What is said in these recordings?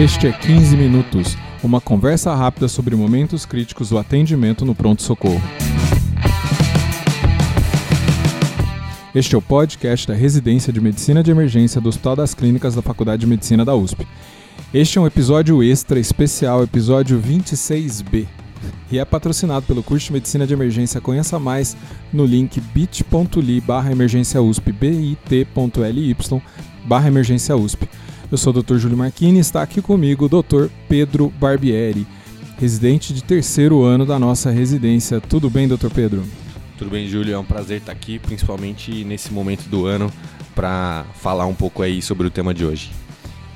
Este é 15 Minutos, uma conversa rápida sobre momentos críticos do atendimento no pronto-socorro. Este é o podcast da Residência de Medicina de Emergência do Hospital das Clínicas da Faculdade de Medicina da USP. Este é um episódio extra especial, episódio 26B, e é patrocinado pelo curso de Medicina de Emergência Conheça Mais no link bit.ly barra emergência USP, bit.ly barra emergência USP. Eu sou o Dr. Júlio Marchini e está aqui comigo o Dr. Pedro Barbieri, residente de terceiro ano da nossa residência. Tudo bem, Dr. Pedro? Tudo bem, Júlio? É um prazer estar aqui, principalmente nesse momento do ano, para falar um pouco aí sobre o tema de hoje.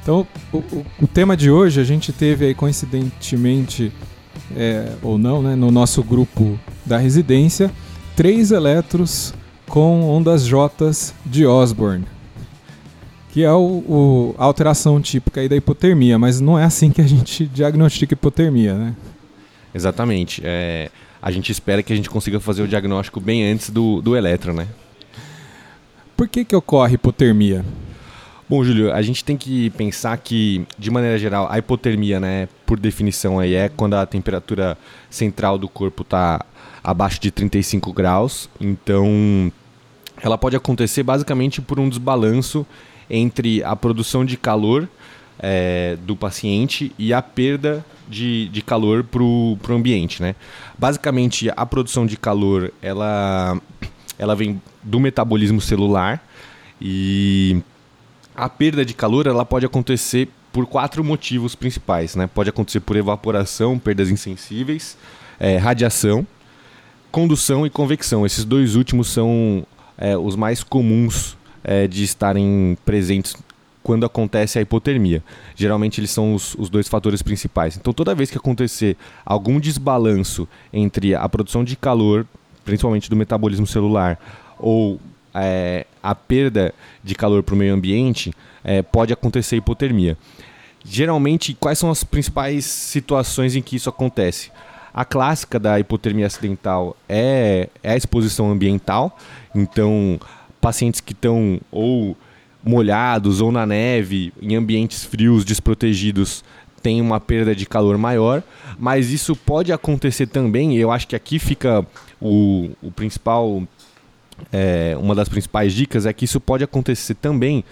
Então, o, o, o tema de hoje a gente teve aí coincidentemente, é, ou não, né, no nosso grupo da residência, três eletros com ondas J de Osborne que é o, o, a alteração típica aí da hipotermia, mas não é assim que a gente diagnostica hipotermia, né? Exatamente. É, a gente espera que a gente consiga fazer o diagnóstico bem antes do, do eletro, né? Por que, que ocorre hipotermia? Bom, Júlio, a gente tem que pensar que, de maneira geral, a hipotermia, né, por definição aí, é quando a temperatura central do corpo está abaixo de 35 graus. Então, ela pode acontecer basicamente por um desbalanço entre a produção de calor é, do paciente e a perda de, de calor para o ambiente. Né? Basicamente, a produção de calor ela, ela vem do metabolismo celular e a perda de calor ela pode acontecer por quatro motivos principais. Né? Pode acontecer por evaporação, perdas insensíveis, é, radiação, condução e convecção. Esses dois últimos são é, os mais comuns é, de estarem presentes quando acontece a hipotermia. Geralmente eles são os, os, dois fatores principais. Então toda vez que acontecer algum desbalanço entre a produção de calor, principalmente do metabolismo celular, ou é, a perda de calor para o meio ambiente, é, pode acontecer hipotermia. Geralmente, quais são as principais situações em que isso acontece? A clássica da hipotermia acidental é, é a exposição ambiental. Então, pacientes que estão ou molhados ou na neve, em ambientes frios, desprotegidos, têm uma perda de calor maior, mas isso pode acontecer também, eu acho que aqui fica o, o principal, é, uma das principais dicas é que isso pode acontecer também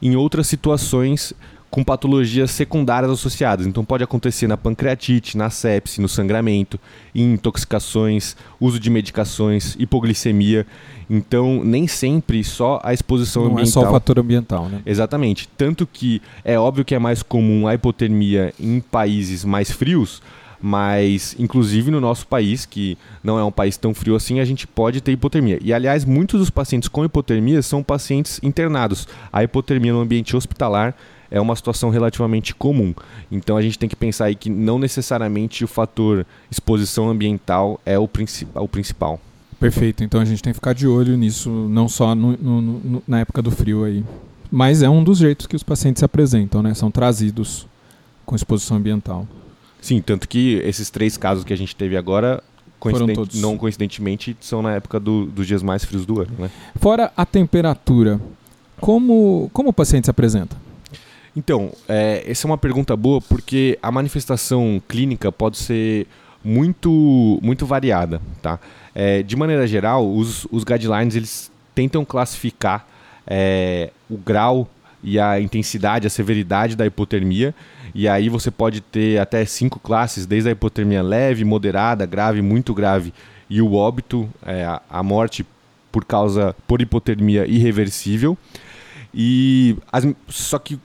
em outras situações com patologias secundárias associadas. Então pode acontecer na pancreatite, na sepse, no sangramento, em intoxicações, uso de medicações, hipoglicemia. Então nem sempre só a exposição Não ambiental. é só o fator ambiental, né? Exatamente. Tanto que é óbvio que é mais comum a hipotermia em países mais frios, mas inclusive no nosso país, que não é um país tão frio assim, a gente pode ter hipotermia. E aliás, muitos dos pacientes com hipotermia são pacientes internados. A hipotermia no ambiente hospitalar é uma situação relativamente comum. Então a gente tem que pensar aí que não necessariamente o fator exposição ambiental é o, princi o principal. Perfeito, então a gente tem que ficar de olho nisso, não só no, no, no, na época do frio aí. Mas é um dos jeitos que os pacientes se apresentam, né? São trazidos com exposição ambiental. Sim, tanto que esses três casos que a gente teve agora, coincident... não coincidentemente, são na época do, dos dias mais frios do ano. Né? Fora a temperatura, como, como o paciente se apresenta? Então, é, essa é uma pergunta boa porque a manifestação clínica pode ser muito, muito variada, tá? É, de maneira geral, os, os guidelines eles tentam classificar é, o grau e a intensidade, a severidade da hipotermia. E aí você pode ter até cinco classes, desde a hipotermia leve, moderada, grave, muito grave e o óbito, é, a morte por causa por hipotermia irreversível. E as, só que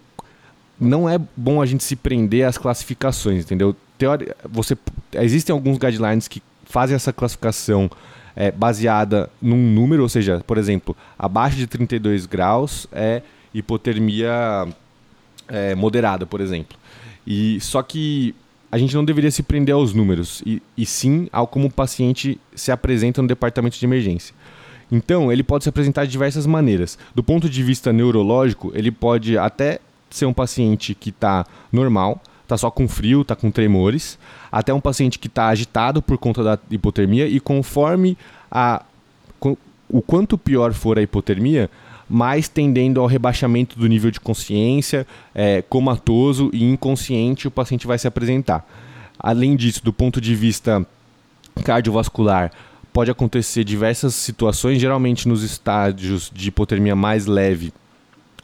não é bom a gente se prender às classificações, entendeu? Teori você, existem alguns guidelines que fazem essa classificação é, baseada num número, ou seja, por exemplo, abaixo de 32 graus é hipotermia é, moderada, por exemplo. E só que a gente não deveria se prender aos números, e, e sim ao como o paciente se apresenta no departamento de emergência. Então, ele pode se apresentar de diversas maneiras. Do ponto de vista neurológico, ele pode até ser um paciente que está normal, está só com frio, está com tremores, até um paciente que está agitado por conta da hipotermia e conforme a, o quanto pior for a hipotermia, mais tendendo ao rebaixamento do nível de consciência, é, comatoso e inconsciente o paciente vai se apresentar. Além disso, do ponto de vista cardiovascular, pode acontecer diversas situações, geralmente nos estádios de hipotermia mais leve,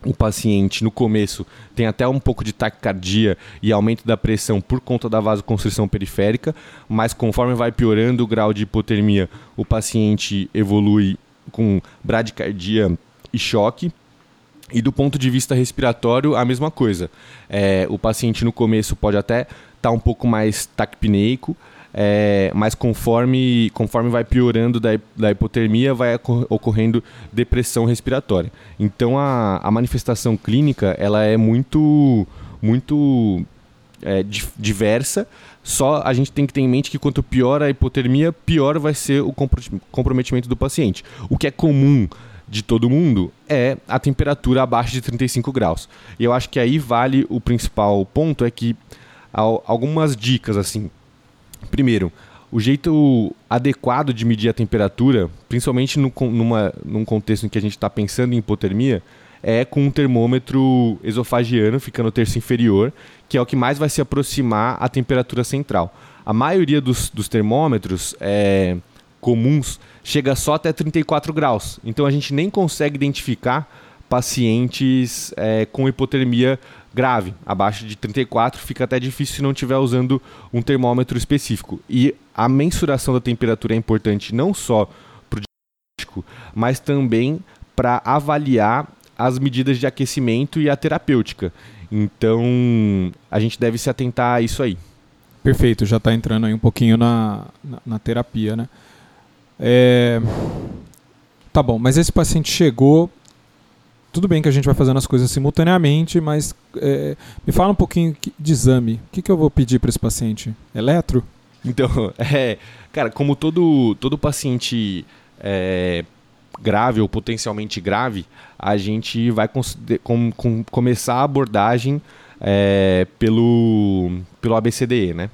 o paciente no começo tem até um pouco de taquicardia e aumento da pressão por conta da vasoconstrição periférica, mas conforme vai piorando o grau de hipotermia, o paciente evolui com bradicardia e choque. E do ponto de vista respiratório, a mesma coisa. É, o paciente no começo pode até estar tá um pouco mais taquipneico, é, mas conforme, conforme vai piorando da, da hipotermia, vai ocorrendo depressão respiratória. Então a, a manifestação clínica ela é muito, muito é, diversa. Só a gente tem que ter em mente que quanto pior a hipotermia, pior vai ser o comprometimento do paciente. O que é comum de todo mundo é a temperatura abaixo de 35 graus. E eu acho que aí vale o principal ponto é que algumas dicas assim Primeiro, o jeito adequado de medir a temperatura, principalmente no, numa, num contexto em que a gente está pensando em hipotermia, é com um termômetro esofagiano, fica no terço inferior, que é o que mais vai se aproximar à temperatura central. A maioria dos, dos termômetros é, comuns chega só até 34 graus, então a gente nem consegue identificar pacientes é, com hipotermia grave, abaixo de 34, fica até difícil se não estiver usando um termômetro específico. E a mensuração da temperatura é importante não só para o diagnóstico, mas também para avaliar as medidas de aquecimento e a terapêutica. Então, a gente deve se atentar a isso aí. Perfeito, já está entrando aí um pouquinho na, na, na terapia, né? É... Tá bom, mas esse paciente chegou tudo bem que a gente vai fazendo as coisas simultaneamente, mas é, me fala um pouquinho de exame. O que, que eu vou pedir para esse paciente? Eletro? Então, é, cara, como todo, todo paciente é, grave ou potencialmente grave, a gente vai com, com, começar a abordagem é, pelo, pelo ABCDE, né?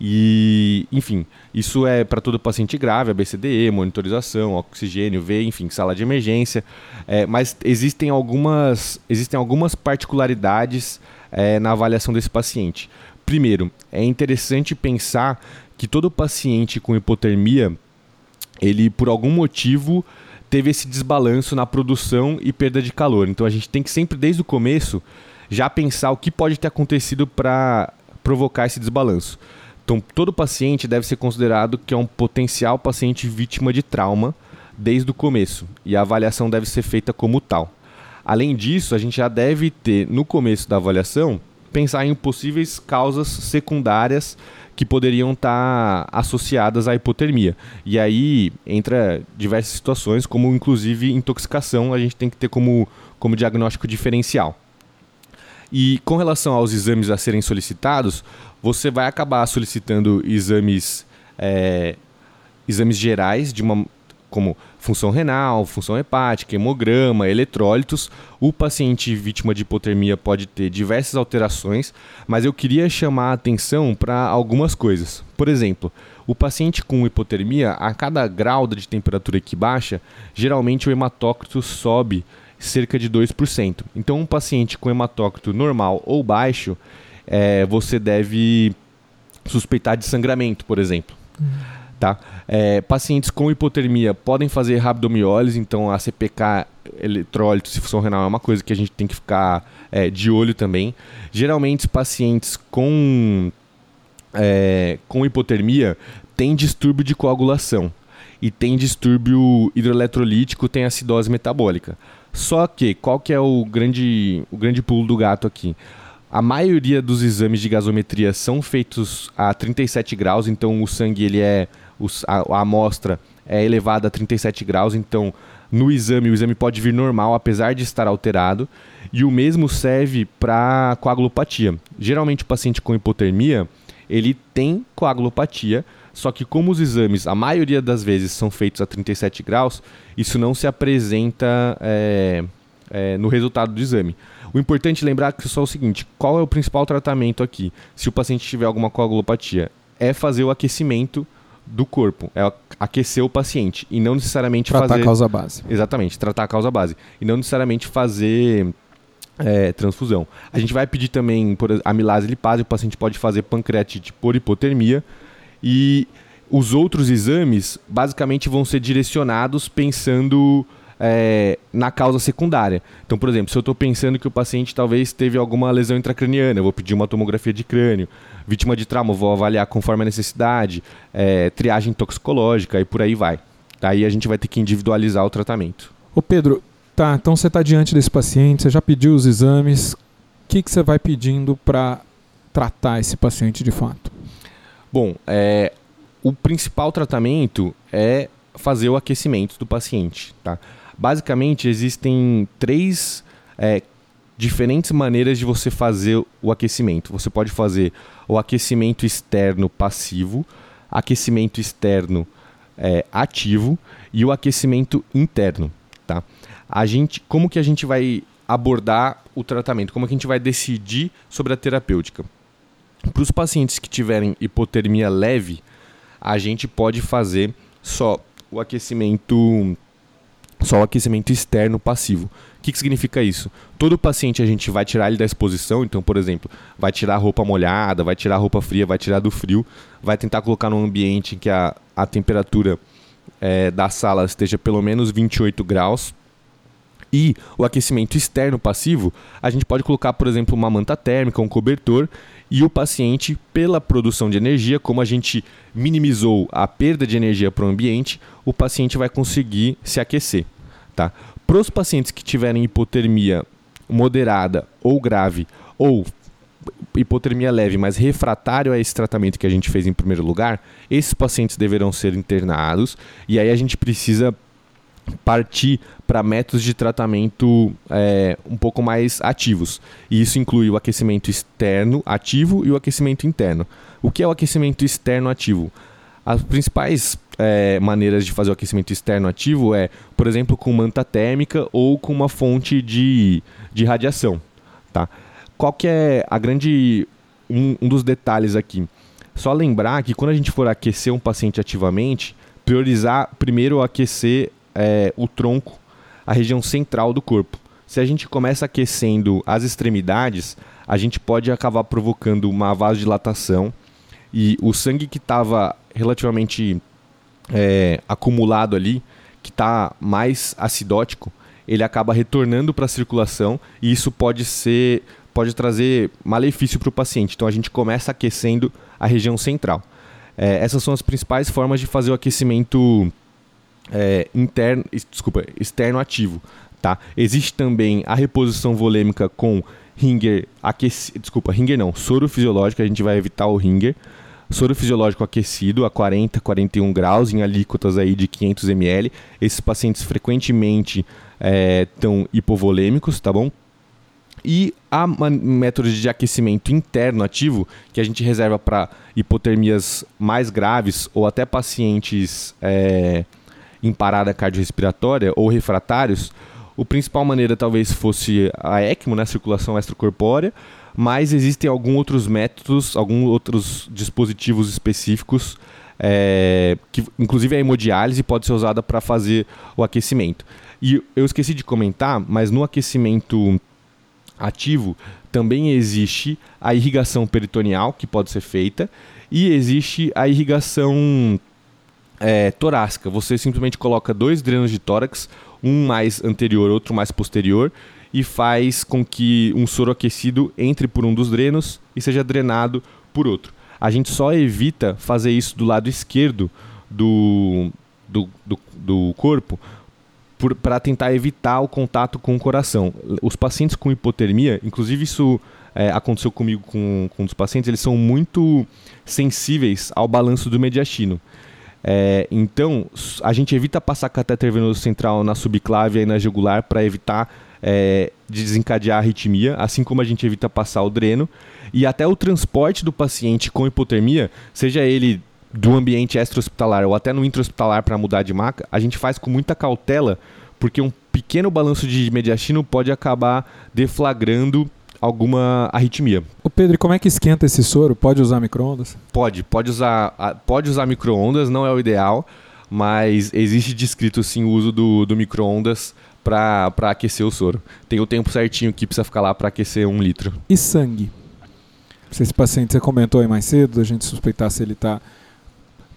E, enfim, isso é para todo paciente grave, ABCDE, monitorização, oxigênio, V, enfim, sala de emergência. É, mas existem algumas, existem algumas particularidades é, na avaliação desse paciente. Primeiro, é interessante pensar que todo paciente com hipotermia, ele por algum motivo teve esse desbalanço na produção e perda de calor. Então a gente tem que sempre desde o começo já pensar o que pode ter acontecido para provocar esse desbalanço. Então, todo paciente deve ser considerado que é um potencial paciente vítima de trauma desde o começo, e a avaliação deve ser feita como tal. Além disso, a gente já deve ter, no começo da avaliação, pensar em possíveis causas secundárias que poderiam estar associadas à hipotermia. E aí entra diversas situações, como inclusive intoxicação, a gente tem que ter como, como diagnóstico diferencial. E com relação aos exames a serem solicitados, você vai acabar solicitando exames, é, exames gerais de uma como função renal, função hepática, hemograma, eletrólitos. O paciente vítima de hipotermia pode ter diversas alterações, mas eu queria chamar a atenção para algumas coisas. Por exemplo, o paciente com hipotermia, a cada grau de temperatura que baixa, geralmente o hematócrito sobe cerca de 2%. Então, um paciente com hematócrito normal ou baixo, é, você deve suspeitar de sangramento, por exemplo. Tá? É, pacientes com hipotermia podem fazer rabdomiólise, então a CPK, eletrólito, função renal é uma coisa que a gente tem que ficar é, de olho também. Geralmente, pacientes com, é, com hipotermia têm distúrbio de coagulação e tem distúrbio hidroeletrolítico, tem acidose metabólica. Só que, qual que é o grande, o grande pulo do gato aqui? A maioria dos exames de gasometria são feitos a 37 graus, então o sangue ele é a, a amostra é elevada a 37 graus, então no exame o exame pode vir normal apesar de estar alterado, e o mesmo serve para coagulopatia. Geralmente o paciente com hipotermia, ele tem coagulopatia, só que como os exames, a maioria das vezes, são feitos a 37 graus, isso não se apresenta é, é, no resultado do exame. O importante é lembrar que só é o seguinte: qual é o principal tratamento aqui? Se o paciente tiver alguma coagulopatia, é fazer o aquecimento do corpo, é aquecer o paciente e não necessariamente Tratar fazer. a causa base. Exatamente, tratar a causa base. E não necessariamente fazer é, transfusão. A gente vai pedir também por amilase lipase, o paciente pode fazer pancreatite por hipotermia. E os outros exames basicamente vão ser direcionados pensando é, na causa secundária. Então, por exemplo, se eu estou pensando que o paciente talvez teve alguma lesão intracraniana, eu vou pedir uma tomografia de crânio. Vítima de trauma, vou avaliar conforme a necessidade, é, triagem toxicológica e por aí vai. Daí a gente vai ter que individualizar o tratamento. Ô Pedro, tá, então você está diante desse paciente, você já pediu os exames, o que, que você vai pedindo para tratar esse paciente de fato? Bom, é, o principal tratamento é fazer o aquecimento do paciente. Tá? Basicamente, existem três é, diferentes maneiras de você fazer o aquecimento. Você pode fazer o aquecimento externo passivo, aquecimento externo é, ativo e o aquecimento interno. Tá? A gente, como que a gente vai abordar o tratamento? Como que a gente vai decidir sobre a terapêutica? Para os pacientes que tiverem hipotermia leve, a gente pode fazer só o aquecimento só o aquecimento externo passivo. O que, que significa isso? Todo paciente a gente vai tirar ele da exposição, então, por exemplo, vai tirar a roupa molhada, vai tirar a roupa fria, vai tirar do frio, vai tentar colocar num ambiente em que a, a temperatura eh, da sala esteja pelo menos 28 graus. E o aquecimento externo passivo, a gente pode colocar, por exemplo, uma manta térmica, um cobertor, e o paciente, pela produção de energia, como a gente minimizou a perda de energia para o ambiente, o paciente vai conseguir se aquecer. Tá? Para os pacientes que tiverem hipotermia moderada ou grave, ou hipotermia leve, mas refratário a esse tratamento que a gente fez em primeiro lugar, esses pacientes deverão ser internados, e aí a gente precisa partir para métodos de tratamento é, um pouco mais ativos. E isso inclui o aquecimento externo ativo e o aquecimento interno. O que é o aquecimento externo ativo? As principais é, maneiras de fazer o aquecimento externo ativo é, por exemplo, com manta térmica ou com uma fonte de, de radiação. Tá? Qual que é a grande um, um dos detalhes aqui? Só lembrar que quando a gente for aquecer um paciente ativamente, priorizar primeiro aquecer é, o tronco, a região central do corpo. Se a gente começa aquecendo as extremidades, a gente pode acabar provocando uma vasodilatação e o sangue que estava relativamente é, acumulado ali, que está mais acidótico, ele acaba retornando para a circulação e isso pode ser pode trazer malefício para o paciente. Então a gente começa aquecendo a região central. É, essas são as principais formas de fazer o aquecimento é, interno, desculpa, externo ativo. Tá? Existe também a reposição volêmica com ringer aquecido, desculpa, ringer não, soro fisiológico, a gente vai evitar o ringer. Soro fisiológico aquecido a 40, 41 graus em alíquotas aí de 500 ml. Esses pacientes frequentemente estão hipovolêmicos, tá bom? E há métodos de aquecimento interno ativo que a gente reserva para hipotermias mais graves ou até pacientes é, em parada cardiorrespiratória ou refratários. O principal maneira talvez fosse a ECMO, né, circulação extracorpórea, mas existem alguns outros métodos, alguns outros dispositivos específicos, é, que inclusive a hemodiálise pode ser usada para fazer o aquecimento. E eu esqueci de comentar, mas no aquecimento ativo também existe a irrigação peritoneal que pode ser feita e existe a irrigação é, torácica. Você simplesmente coloca dois drenos de tórax, um mais anterior, outro mais posterior, e faz com que um soro aquecido entre por um dos drenos e seja drenado por outro. A gente só evita fazer isso do lado esquerdo do, do, do, do corpo para tentar evitar o contato com o coração. Os pacientes com hipotermia, inclusive isso é, aconteceu comigo com, com um dos pacientes, eles são muito sensíveis ao balanço do mediastino. É, então, a gente evita passar catéter venoso central na subclávia e na jugular para evitar é, de desencadear a arritmia, assim como a gente evita passar o dreno. E até o transporte do paciente com hipotermia, seja ele do ambiente extra-hospitalar ou até no intra-hospitalar para mudar de maca, a gente faz com muita cautela, porque um pequeno balanço de mediastino pode acabar deflagrando alguma arritmia. O Pedro, como é que esquenta esse soro? Pode usar microondas? Pode, pode usar, pode usar microondas, não é o ideal. mas existe descrito sim o uso do, do micro-ondas para aquecer o soro. Tem o tempo certinho que precisa ficar lá para aquecer um litro. E sangue? Se esse paciente, você comentou aí mais cedo, a gente suspeitar se ele está,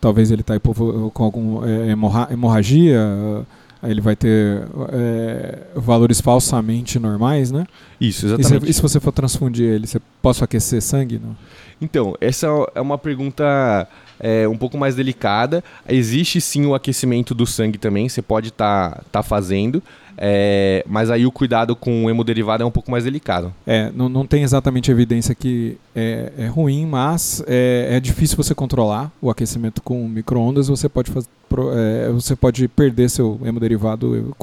talvez ele está com alguma é, hemorragia, aí ele vai ter é, valores falsamente normais, né? Isso, exatamente. E se, e se, você for transfundir ele, você posso aquecer sangue? Não? Então, essa é uma pergunta é, um pouco mais delicada. Existe sim o aquecimento do sangue também, você pode estar tá, tá fazendo. É, mas aí o cuidado com o hemoderivado é um pouco mais delicado. É, não, não tem exatamente evidência que é, é ruim, mas é, é, difícil você controlar o aquecimento com micro-ondas. Você, pode é, você pode perder seu hemoderivado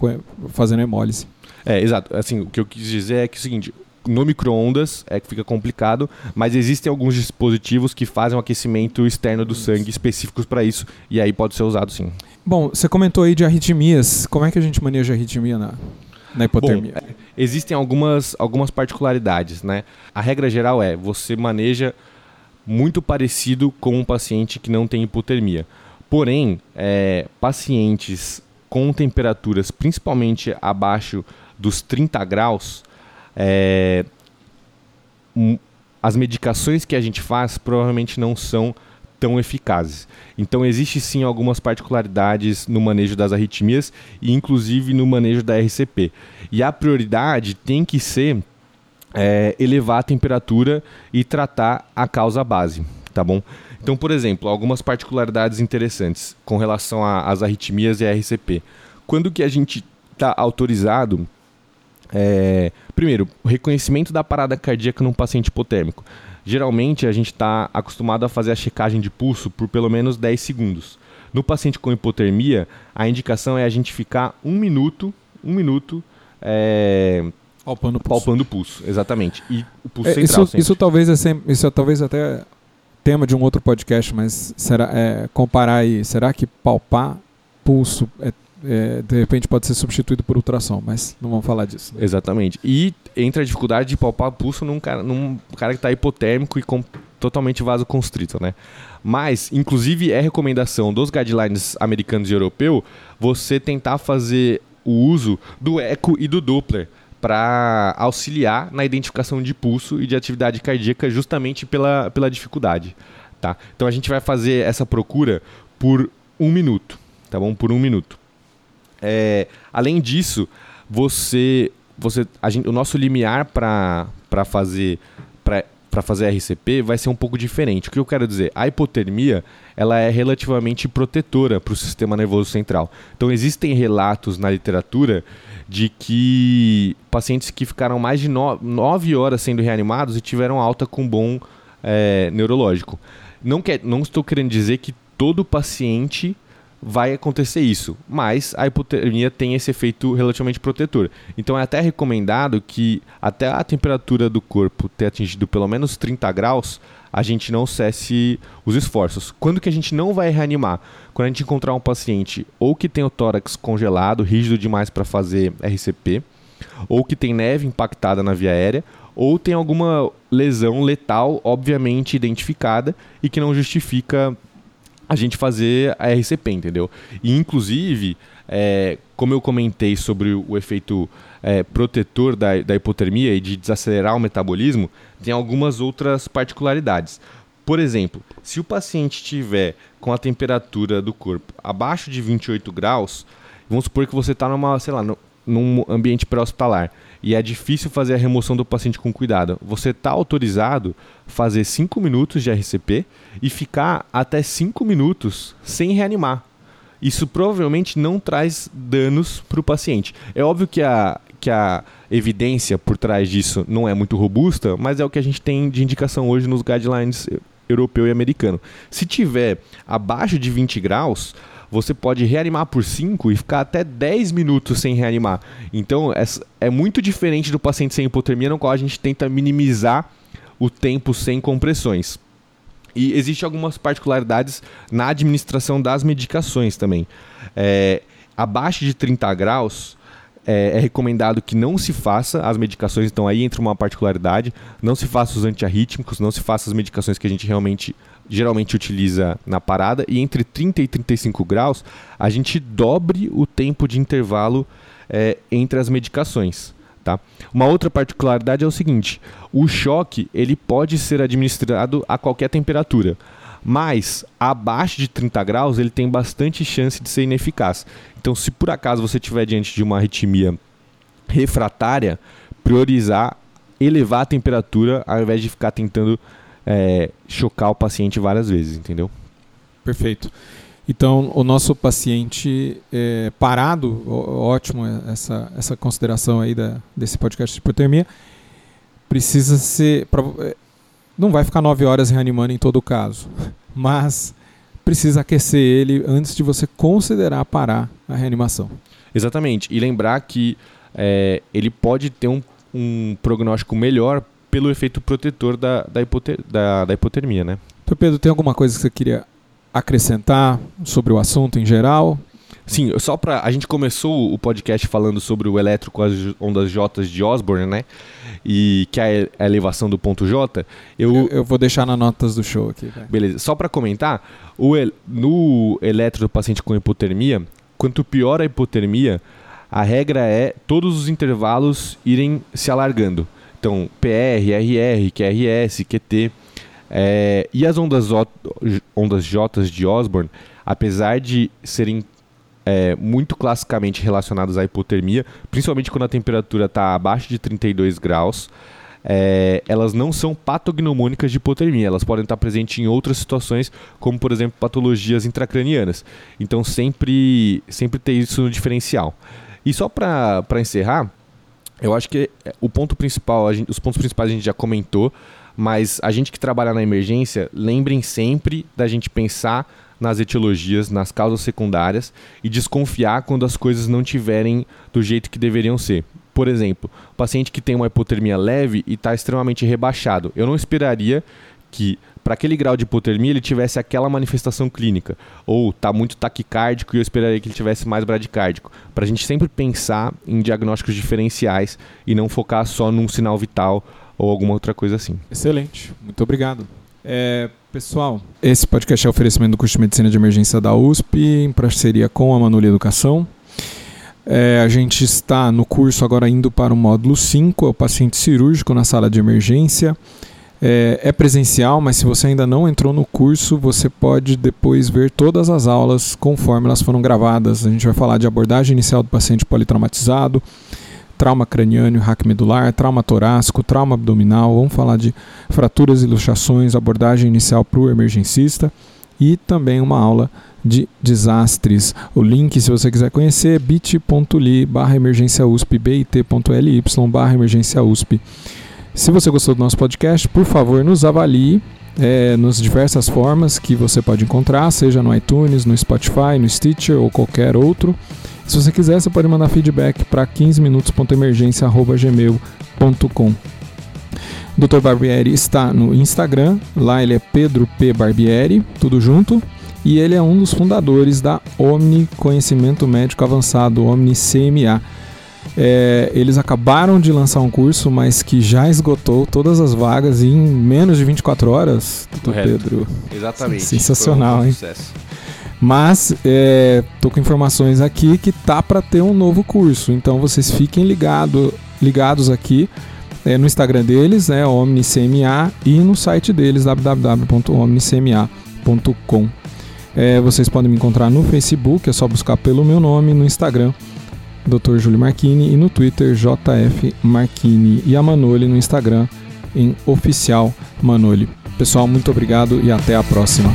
fazendo hemólise. É, exato. Assim, o que eu quis dizer é que é o seguinte, no micro-ondas é que fica complicado, mas existem alguns dispositivos que fazem um aquecimento externo do sangue específicos para isso, e aí pode ser usado sim. Bom, você comentou aí de arritmias. Como é que a gente maneja arritmia na, na hipotermia? Bom, existem algumas, algumas particularidades, né? A regra geral é, você maneja muito parecido com um paciente que não tem hipotermia. Porém, é, pacientes com temperaturas principalmente abaixo dos 30 graus, é, as medicações que a gente faz provavelmente não são tão eficazes. Então existe sim algumas particularidades no manejo das arritmias e inclusive no manejo da RCP. E a prioridade tem que ser é, elevar a temperatura e tratar a causa base, tá bom? Então, por exemplo, algumas particularidades interessantes com relação às arritmias e a RCP. Quando que a gente está autorizado é, primeiro, o reconhecimento da parada cardíaca num paciente hipotérmico. Geralmente a gente está acostumado a fazer a checagem de pulso por pelo menos 10 segundos. No paciente com hipotermia, a indicação é a gente ficar um minuto, um minuto é, palpando, o pulso. palpando o pulso, exatamente. E o pulso é, central. Isso, isso talvez é sempre, isso é talvez até tema de um outro podcast, mas será é, comparar aí, será que palpar pulso é é, de repente pode ser substituído por ultrassom, mas não vamos falar disso. Né? Exatamente. E entra a dificuldade de palpar pulso num cara, num cara que está hipotérmico e com totalmente vasoconstrito, né? Mas, inclusive, é recomendação dos guidelines americanos e europeu você tentar fazer o uso do eco e do Doppler para auxiliar na identificação de pulso e de atividade cardíaca justamente pela, pela dificuldade, tá? Então a gente vai fazer essa procura por um minuto, tá bom? Por um minuto. É, além disso, você, você, gente, o nosso limiar para fazer para fazer RCP vai ser um pouco diferente. O que eu quero dizer? A hipotermia ela é relativamente protetora para o sistema nervoso central. Então existem relatos na literatura de que pacientes que ficaram mais de no, nove horas sendo reanimados e tiveram alta com bom é, neurológico. Não, quer, não estou querendo dizer que todo paciente vai acontecer isso. Mas a hipotermia tem esse efeito relativamente protetor. Então é até recomendado que até a temperatura do corpo ter atingido pelo menos 30 graus, a gente não cesse os esforços. Quando que a gente não vai reanimar? Quando a gente encontrar um paciente ou que tem o tórax congelado, rígido demais para fazer RCP, ou que tem neve impactada na via aérea, ou tem alguma lesão letal, obviamente identificada, e que não justifica a gente fazer a RCP, entendeu? E inclusive, é, como eu comentei sobre o, efeito é, protetor da, da hipotermia e de desacelerar o metabolismo, tem algumas outras particularidades. Por exemplo, se o paciente tiver com a temperatura do corpo abaixo de 28 graus, vamos supor que você está numa, sei lá, num ambiente pré-hospitalar e é difícil fazer a remoção do paciente com cuidado, você está autorizado fazer 5 minutos de RCP e ficar até 5 minutos sem reanimar. Isso provavelmente não traz danos para o paciente. É óbvio que a, que a evidência por trás disso não é muito robusta, mas é o que a gente tem de indicação hoje nos guidelines europeu e americano. Se tiver abaixo de 20 graus, você pode reanimar por 5 e ficar até 10 minutos sem reanimar. Então é, é muito diferente do paciente sem hipotermia, no qual a gente tenta minimizar o tempo sem compressões. E existem algumas particularidades na administração das medicações também. É, abaixo de 30 graus, é, é, recomendado que não se faça as medicações, então aí entra uma particularidade, não se faça os antiarrítmicos, não se faça as medicações que a gente realmente geralmente utiliza na parada, e entre 30 e 35 graus, a gente dobre o tempo de intervalo é, entre as medicações. Tá? Uma outra particularidade é o seguinte: o choque ele pode ser administrado a qualquer temperatura, mas abaixo de 30 graus ele tem bastante chance de ser ineficaz. Então, se por acaso você estiver diante de uma arritmia refratária, priorizar elevar a temperatura ao invés de ficar tentando é, chocar o paciente várias vezes, entendeu? Perfeito. Então, o nosso paciente é, parado, ótimo essa, essa consideração aí da, desse podcast de hipotermia, precisa ser. Pra, é, não vai ficar nove horas reanimando em todo o caso, mas precisa aquecer ele antes de você considerar parar a reanimação. Exatamente. E lembrar que é, ele pode ter um um prognóstico melhor pelo efeito protetor da, da, hipoter, da, da hipotermia, né? Então, Pedro, tem alguma coisa que você queria acrescentar sobre o assunto em geral? Sim, só para a gente começou o podcast falando sobre o elétrico com as ondas J de Osborne, né? E que é a elevação do ponto J. Eu, eu, eu vou deixar nas notas do show aqui. Beleza. Só para comentar, o, no eletro do paciente com hipotermia, quanto pior a hipotermia, a regra é todos os intervalos irem se alargando. Então, PR, RR, QRS, QT. É, e as ondas, ondas J de Osborne, apesar de serem é, muito classicamente relacionadas à hipotermia, principalmente quando a temperatura está abaixo de 32 graus, é, elas não são patognomônicas de hipotermia, elas podem estar presentes em outras situações, como por exemplo patologias intracranianas. Então sempre, sempre ter isso no diferencial. E só para encerrar, eu acho que é, o ponto principal, gente, os pontos principais a gente já comentou, mas a gente que trabalha na emergência, lembrem sempre da gente pensar nas etiologias, nas causas secundárias e desconfiar quando as coisas não tiverem do jeito que deveriam ser. Por exemplo, paciente que tem uma hipotermia leve e está extremamente rebaixado, eu não esperaria que para aquele grau de hipotermia ele tivesse aquela manifestação clínica. Ou está muito taquicárdico e eu esperaria que ele tivesse mais bradicárdico. Para a gente sempre pensar em diagnósticos diferenciais e não focar só num sinal vital ou alguma outra coisa assim. Excelente, muito obrigado. É, pessoal, esse podcast é oferecimento do curso de Medicina de Emergência da USP, em parceria com a Manula Educação. É, a gente está no curso agora indo para o módulo 5, é o paciente cirúrgico na sala de emergência. É, é, presencial, mas se você ainda não entrou no curso, você pode depois ver todas as aulas conforme elas foram gravadas. A gente vai falar de abordagem inicial do paciente politraumatizado, trauma craniano, hack medular, trauma torácico, trauma abdominal. Vamos falar de fraturas e luxações, abordagem inicial para o emergencista e também uma aula de desastres. O link, se você quiser conhecer, é bit.ly barra emergência USP, bit.ly barra emergência USP. Se você gostou do nosso podcast, por favor, nos avalie é, nas diversas formas que você pode encontrar, seja no iTunes, no Spotify, no Stitcher ou qualquer outro. Se você quiser, você pode mandar feedback para 15minutos.emergência.gmail.com Dr. Barbieri está no Instagram, lá ele é Pedro P. Barbieri, tudo junto, e ele é um dos fundadores da Omni Conhecimento Médico Avançado, Omni CMA é, eles acabaram de lançar um curso, mas que já esgotou todas as vagas em menos de 24 horas, doutor Pedro. Exatamente. Sensacional, um hein? Mas é, tô com informações aqui que tá para ter um novo curso, então vocês fiquem ligado, ligados aqui é, no Instagram deles, né, OmniCMA, e no site deles, www.omnicma.com. É, vocês podem me encontrar no Facebook, é só buscar pelo meu nome, no Instagram Dr. Júlio Marchini e no Twitter JF Marchini e a Manoli no Instagram em oficial Manoli. Pessoal, muito obrigado e até a próxima.